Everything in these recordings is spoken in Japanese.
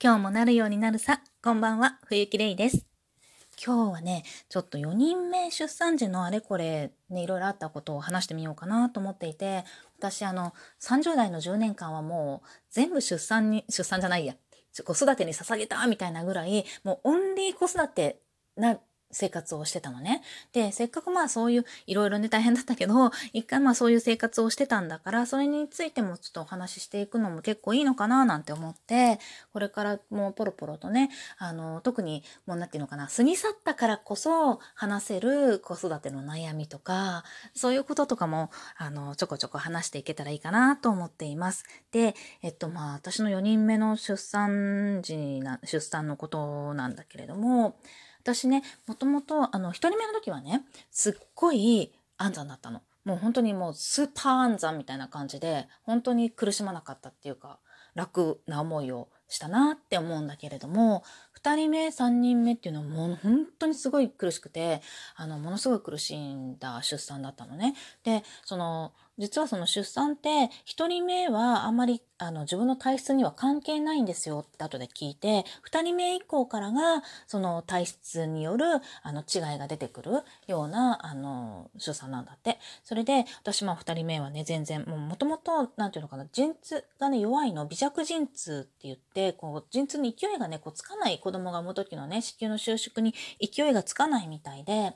今日もなるようになるさ。こんばんは、冬木玲です。今日はね、ちょっと4人目出産時のあれこれ、ね、いろいろあったことを話してみようかなと思っていて、私あの、30代の10年間はもう全部出産に、出産じゃないや、子育てに捧げたみたいなぐらい、もうオンリー子育てな生活をしてたのね。で、せっかくまあそういう、いろいろね大変だったけど、一回まあそういう生活をしてたんだから、それについてもちょっとお話ししていくのも結構いいのかななんて思って、これからもうポロポロとね、あの、特にもうなんていうのかな、過ぎ去ったからこそ話せる子育ての悩みとか、そういうこととかも、あの、ちょこちょこ話していけたらいいかなと思っています。で、えっとまあ私の4人目の出産時な、出産のことなんだけれども、私ね、もともと、あの、一人目の時はね、すっごい安産だったの。もう本当にもうスーパー安産みたいな感じで、本当に苦しまなかったっていうか、楽な思いをしたなって思うんだけれども、2人目、3人目っていうのはもう本当にすごい苦しくて、あの、ものすごい苦しんだ出産だったのね。で、その、実はその出産って1人目はあまりあの自分の体質には関係ないんですよって後で聞いて2人目以降からがその体質によるあの違いが出てくるようなあの出産なんだって。それで私も2人目はね全然もともと何て言うのかな陣痛がね弱いの微弱陣痛って言ってこう陣痛に勢いがねこうつかない子供が産む時のね子宮の収縮に勢いがつかないみたいで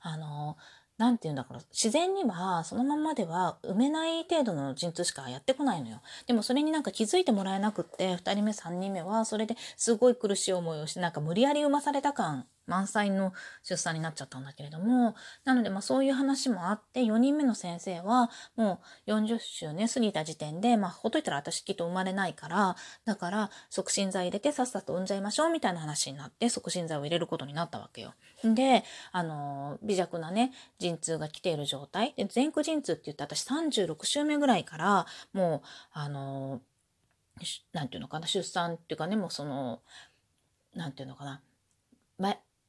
あの何て言うんだから自然にはそのままでは産めない程度の陣痛しかやってこないのよ。でもそれになんか気づいてもらえなくって2人目3人目はそれですごい苦しい思いをしてなんか無理やり産まされた感満載の出産になっちゃったんだけれどもなのでまあそういう話もあって4人目の先生はもう40週ね過ぎた時点でまあほっといたら私きっと生まれないからだから促進剤入れてさっさと産んじゃいましょうみたいな話になって促進剤を入れることになったわけよ。であの微弱なね陣痛が来ている状態で前駆陣痛って言って私36週目ぐらいからもうあのなんていうのかな出産っていうかねもうそのなんていうのかな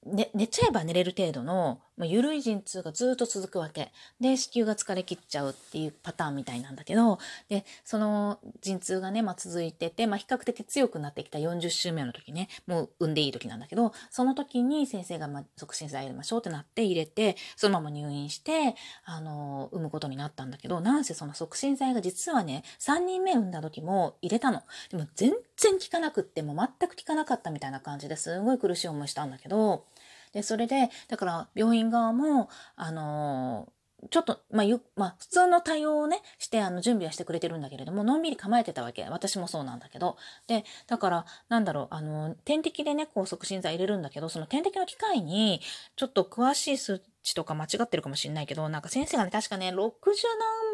ね、寝ちゃえば寝れる程度の、まあ、緩い陣痛がずっと続くわけ。で、子宮が疲れ切っちゃうっていうパターンみたいなんだけど、で、その陣痛がね、まあ、続いてて、まあ、比較的強くなってきた40週目の時ね、もう産んでいい時なんだけど、その時に先生が、まあ、促進剤入れましょうってなって入れて、そのまま入院して、あの、産むことになったんだけど、なんせその促進剤が実はね、3人目産んだ時も入れたの。でも全然効かなくって、もう全く効かなかったみたいな感じですごい苦しい思いしたんだけど、で、それで、だから病院側も、あのちょっと、まあ、ゆ、まあ、普通の対応をね、して、あの、準備はしてくれてるんだけれども、のんびり構えてたわけ。私もそうなんだけど。で、だから、なんだろう、あの、点滴でね、こう、促進剤入れるんだけど、その点滴の機械に、ちょっと詳しい数値とか間違ってるかもしれないけど、なんか先生がね、確かね、60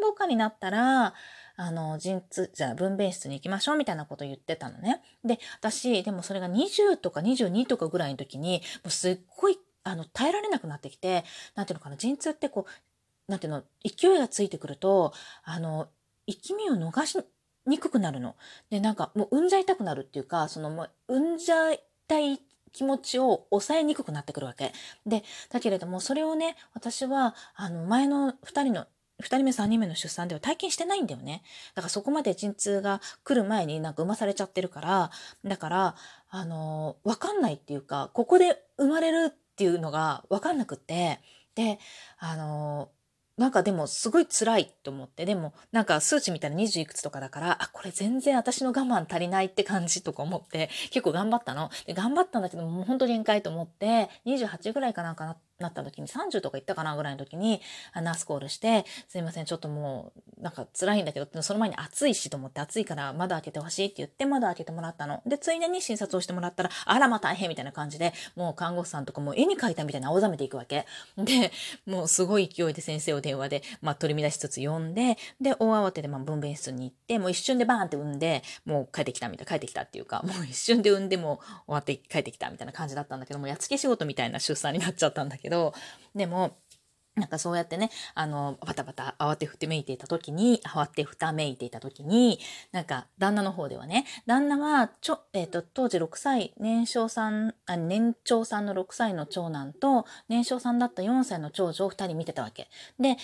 何歩かになったら、あの、陣痛、じゃあ分娩室に行きましょうみたいなこと言ってたのね。で、私、でもそれが20とか22とかぐらいの時に、もうすっごい、あの、耐えられなくなってきて、なんていうのかな、陣痛ってこう、なんていうの、勢いがついてくると、あの、生き身を逃しにくくなるの。で、なんかもう産んじゃいたくなるっていうか、そのもう産んじゃいたい気持ちを抑えにくくなってくるわけ。で、だけれども、それをね、私は、あの、前の2人の2人目3人目の出産では体験してないんだよね。だからそこまで陣痛が来る前になんか産まされちゃってるから、だから、あの、わかんないっていうか、ここで生まれるっていうのがわかんなくって、で、あの、なんかでもすごい辛いと思って、でもなんか数値見たら20いくつとかだから、あ、これ全然私の我慢足りないって感じとか思って結構頑張ったの。で頑張ったんだけどもう本当限界と思って28ぐらいかなんかなってなった時に30とか行ったかなぐらいの時にナースコールしてすいませんちょっともうなんか辛いんだけどその前に暑いしと思って暑いから窓開けてほしいって言って窓開けてもらったの。でついでに診察をしてもらったらあらま大変みたいな感じでもう看護師さんとかも絵に描いたみたいな青ざめていくわけ。でもうすごい勢いで先生を電話で、まあ、取り乱しつつ呼んでで大慌てでまあ分娩室に行ってもう一瞬でバーンって産んでもう帰ってきたみたい帰ってきたっていうかもう一瞬で産んでも終わって帰ってきたみたいな感じだったんだけどもうやっつけ仕事みたいな出産になっちゃったんだけど。どでもなんかそうやってね、あの、バタバタ慌てふてめいていた時に、慌てふためいていた時に、なんか旦那の方ではね、旦那はちょ、えっ、ー、と、当時6歳、年少さん、あ年長さんの6歳の長男と、年少さんだった4歳の長女を2人見てたわけ。で、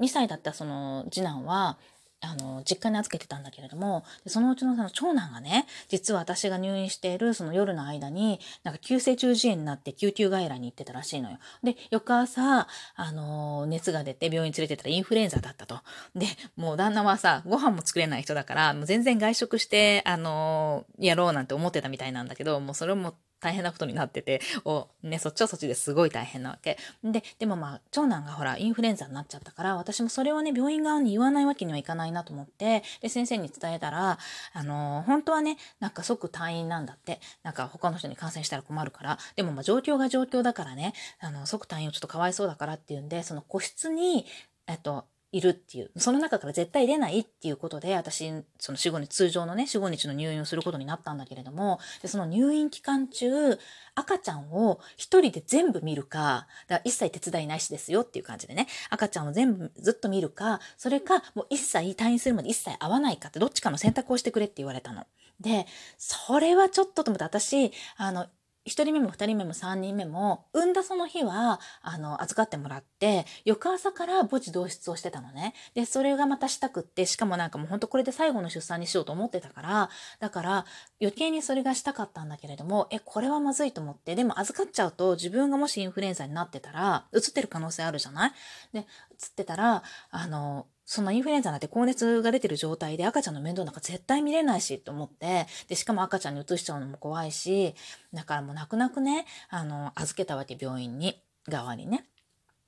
2歳だったその次男は、あの、実家に預けてたんだけれども、でそのうちのその長男がね、実は私が入院しているその夜の間に、なんか急性中耳炎になって救急外来に行ってたらしいのよ。で、翌朝、あの、熱が出て病院連れてったらインフルエンザだったと。で、もう旦那はさ、ご飯も作れない人だから、もう全然外食して、あの、やろうなんて思ってたみたいなんだけど、もうそれも大変なことになってて、お、ね、そっちはそっちですごい大変なわけ。で、でもまあ、長男がほら、インフルエンザになっちゃったから、私もそれをね、病院側に言わないわけにはいかないなと思って、で、先生に伝えたら、あのー、本当はね、なんか即退院なんだって。なんか他の人に感染したら困るから、でもまあ状況が状況だからね、あの、即退院をちょっとかわいそうだからっていうんで、その個室に、えっと、いるっていう、その中から絶対出ないっていうことで、私、その4、5日、通常のね、4、5日の入院をすることになったんだけれども、でその入院期間中、赤ちゃんを一人で全部見るか、だから一切手伝いないしですよっていう感じでね、赤ちゃんを全部ずっと見るか、それか、もう一切退院するまで一切会わないかって、どっちかの選択をしてくれって言われたの。で、それはちょっとと思って、私、あの、1人目も2人目も3人目も産んだその日はあの預かってもらって翌朝から母子同室をしてたのね。でそれがまたしたくってしかもなんかもうほんとこれで最後の出産にしようと思ってたからだから余計にそれがしたかったんだけれどもえこれはまずいと思ってでも預かっちゃうと自分がもしインフルエンザになってたらうつってる可能性あるじゃない？でうつってたらあのそのインフルエンザなんて高熱が出てる状態で赤ちゃんの面倒なんか絶対見れないしと思って、で、しかも赤ちゃんに移しちゃうのも怖いし、だからもう泣く泣くね、あの、預けたわけ、病院に、側にね。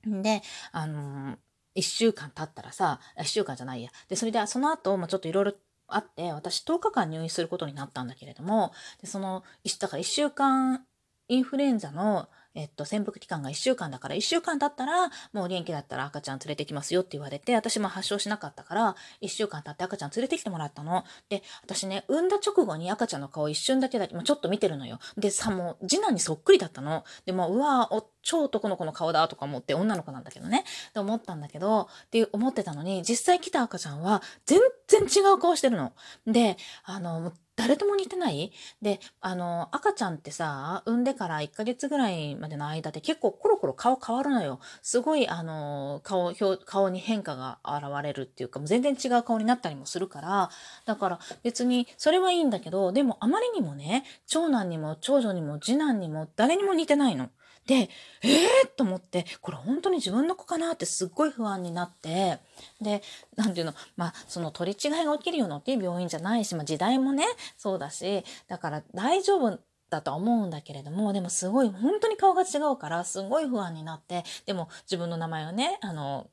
で、あの、一週間経ったらさ、一週間じゃないや。で、それで、その後、まあ、ちょっといろいろあって、私10日間入院することになったんだけれども、でその、だから1週間インフルエンザのえっと、潜伏期間が1週間だから、1週間経ったら、もう元気だったら赤ちゃん連れてきますよって言われて、私も発症しなかったから、1週間経って赤ちゃん連れてきてもらったの。で、私ね、産んだ直後に赤ちゃんの顔一瞬だけだけ、もうちょっと見てるのよ。で、さ、もう、次男にそっくりだったの。で、もう、うわお、超男の子の顔だとか思って、女の子なんだけどね。って思ったんだけど、って思ってたのに、実際来た赤ちゃんは、全然違う顔してるの。で、あの、誰とも似てない？で、あの、赤ちゃんってさ、産んでから1ヶ月ぐらいまでの間で結構コロコロ顔変わるのよ。すごい、あの、顔、顔に変化が現れるっていうか、もう全然違う顔になったりもするから、だから別にそれはいいんだけど、でもあまりにもね、長男にも長女にも次男にも誰にも似てないの。で、えー、と思って、これ本当に自分の子かなってすっごい不安になって、で、なんていうの、まあ、その取り違いが起きるような大きい病院じゃないし、まあ、時代もね、そうだし、だから大丈夫だと思うんだけれども、でもすごい、本当に顔が違うから、すごい不安になって、でも自分の名前をね、あの、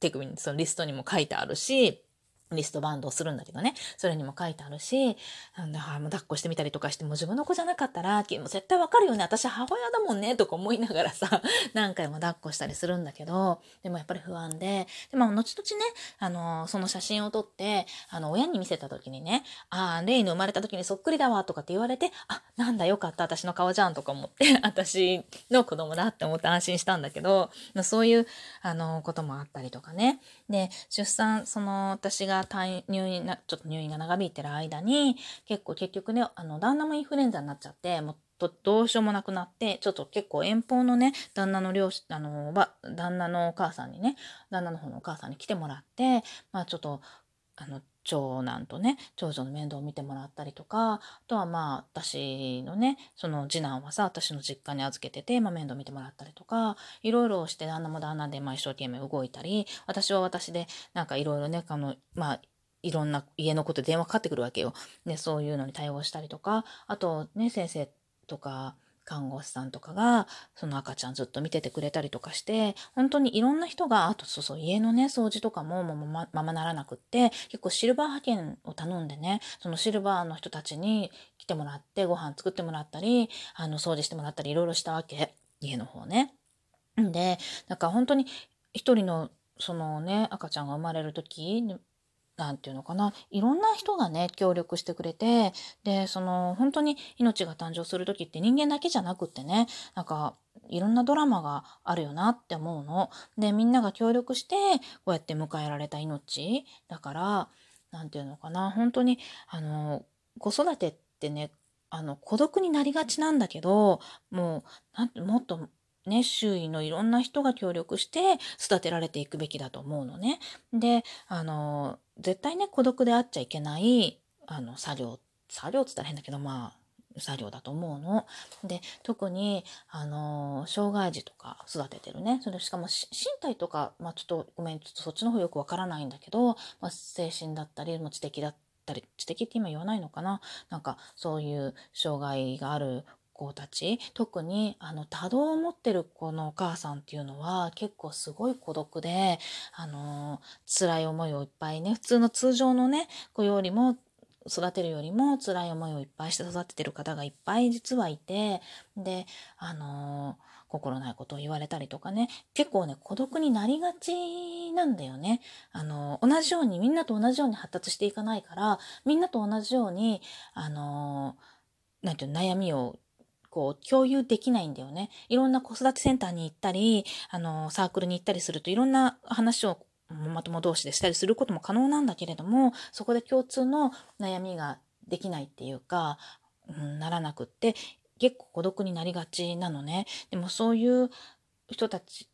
手首に、そのリストにも書いてあるし、リストバンドをするんだけどね。それにも書いてあるし、だからもう抱っこしてみたりとかして、もう自分の子じゃなかったら、もう絶対わかるよね。私母親だもんね。とか思いながらさ、何回も抱っこしたりするんだけど、でもやっぱり不安で、でも後々ね、あの、その写真を撮って、あの、親に見せた時にね、ああ、レイの生まれた時にそっくりだわ、とかって言われて、あ、なんだよかった、私の顔じゃん、とか思って、私の子供だって思って安心したんだけど、そういう、あの、こともあったりとかね。で、出産、その、私が退入院な、ちょっと入院が長引いてる間に、結構結局ね、あの、旦那もインフルエンザになっちゃって、もうどうしようもなくなって、ちょっと結構遠方のね、旦那の両親、あの、旦那のお母さんにね、旦那の方のお母さんに来てもらって、まあちょっと、あの、長男とね長女の面倒を見てもらったりとかあとはまあ私のねその次男はさ私の実家に預けてて、まあ、面倒見てもらったりとかいろいろして旦那も旦那で、まあ、一生懸命動いたり私は私でなんかいろいろねあのまあいろんな家のことで電話かかってくるわけよ。でそういうのに対応したりとかあとね先生とか看護師さんとかがその赤ちゃんずっと見ててくれたりとかして本当にいろんな人があとそうそう家のね掃除とかももうまままならなくって結構シルバー派遣を頼んでねそのシルバーの人たちに来てもらってご飯作ってもらったりあの掃除してもらったりいろいろしたわけ家の方ね。でだか本当に一人のそのね赤ちゃんが生まれる時なんていうのかな、いろんな人がね、協力してくれて、で、その、本当に命が誕生する時って人間だけじゃなくってね、なんか、いろんなドラマがあるよなって思うの。で、みんなが協力して、こうやって迎えられた命。だから、なんていうのかな、本当に、あの、子育てってね、あの、孤独になりがちなんだけど、もう、なんもっとね、周囲のいろんな人が協力して育てられていくべきだと思うのね。で、あの、絶対ね、孤独であっちゃいけない、あの、作業、作業っつったら変だけど、まあ、作業だと思うの。で、特に、あの、障害児とか育ててるね。それしかも身体とか、まあちょっとごめん、ちょっとそっちの方よくわからないんだけど、まあ、精神だったり、知的だったり、知的って今言わないのかななんかそういう障害がある子たち特にあの多動を持ってる子のお母さんっていうのは結構すごい孤独であの辛い思いをいっぱいね普通の通常のね子よりも育てるよりも辛い思いをいっぱいして育ててる方がいっぱい実はいてであの心ないことを言われたりとかね結構ね孤独になりがちなんだよね。あの同じようにみんなと同じように発達していかないからみんなと同じようにあのなんていう悩みをこう共有できないんだよね。いろんな子育てセンターに行ったり、あの、サークルに行ったりするといろんな話をまとも同士でしたりすることも可能なんだけれども、そこで共通の悩みができないっていうか、うん、ならなくって、結構孤独になりがちなのね。でもそういう人たち、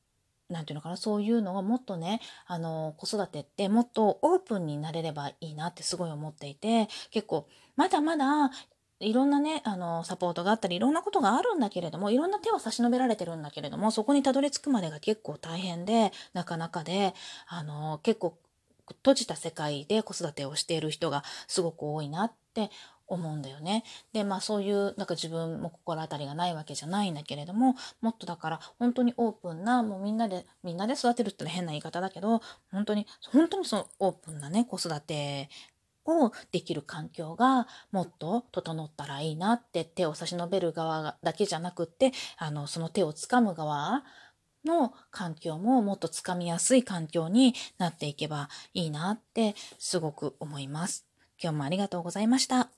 なんていうのかな、そういうのをもっとね、あの、子育てってもっとオープンになれればいいなってすごい思っていて、結構、まだまだいろんなね、あの、サポートがあったり、いろんなことがあるんだけれども、いろんな手を差し伸べられてるんだけれども、そこにたどり着くまでが結構大変で、なかなかで、あの、結構閉じた世界で子育てをしている人がすごく多いなって思うんだよね。で、まあそういう、なんか自分も心当たりがないわけじゃないんだけれども、もっとだから本当にオープンな、もうみんなで、みんなで育てるってのは変な言い方だけど、本当に、本当にそのオープンなね、子育てをできる環境がもっと整ったらいいなって手を差し伸べる側だけじゃなくってあのその手をつかむ側の環境ももっとつかみやすい環境になっていけばいいなってすごく思います。今日もありがとうございました。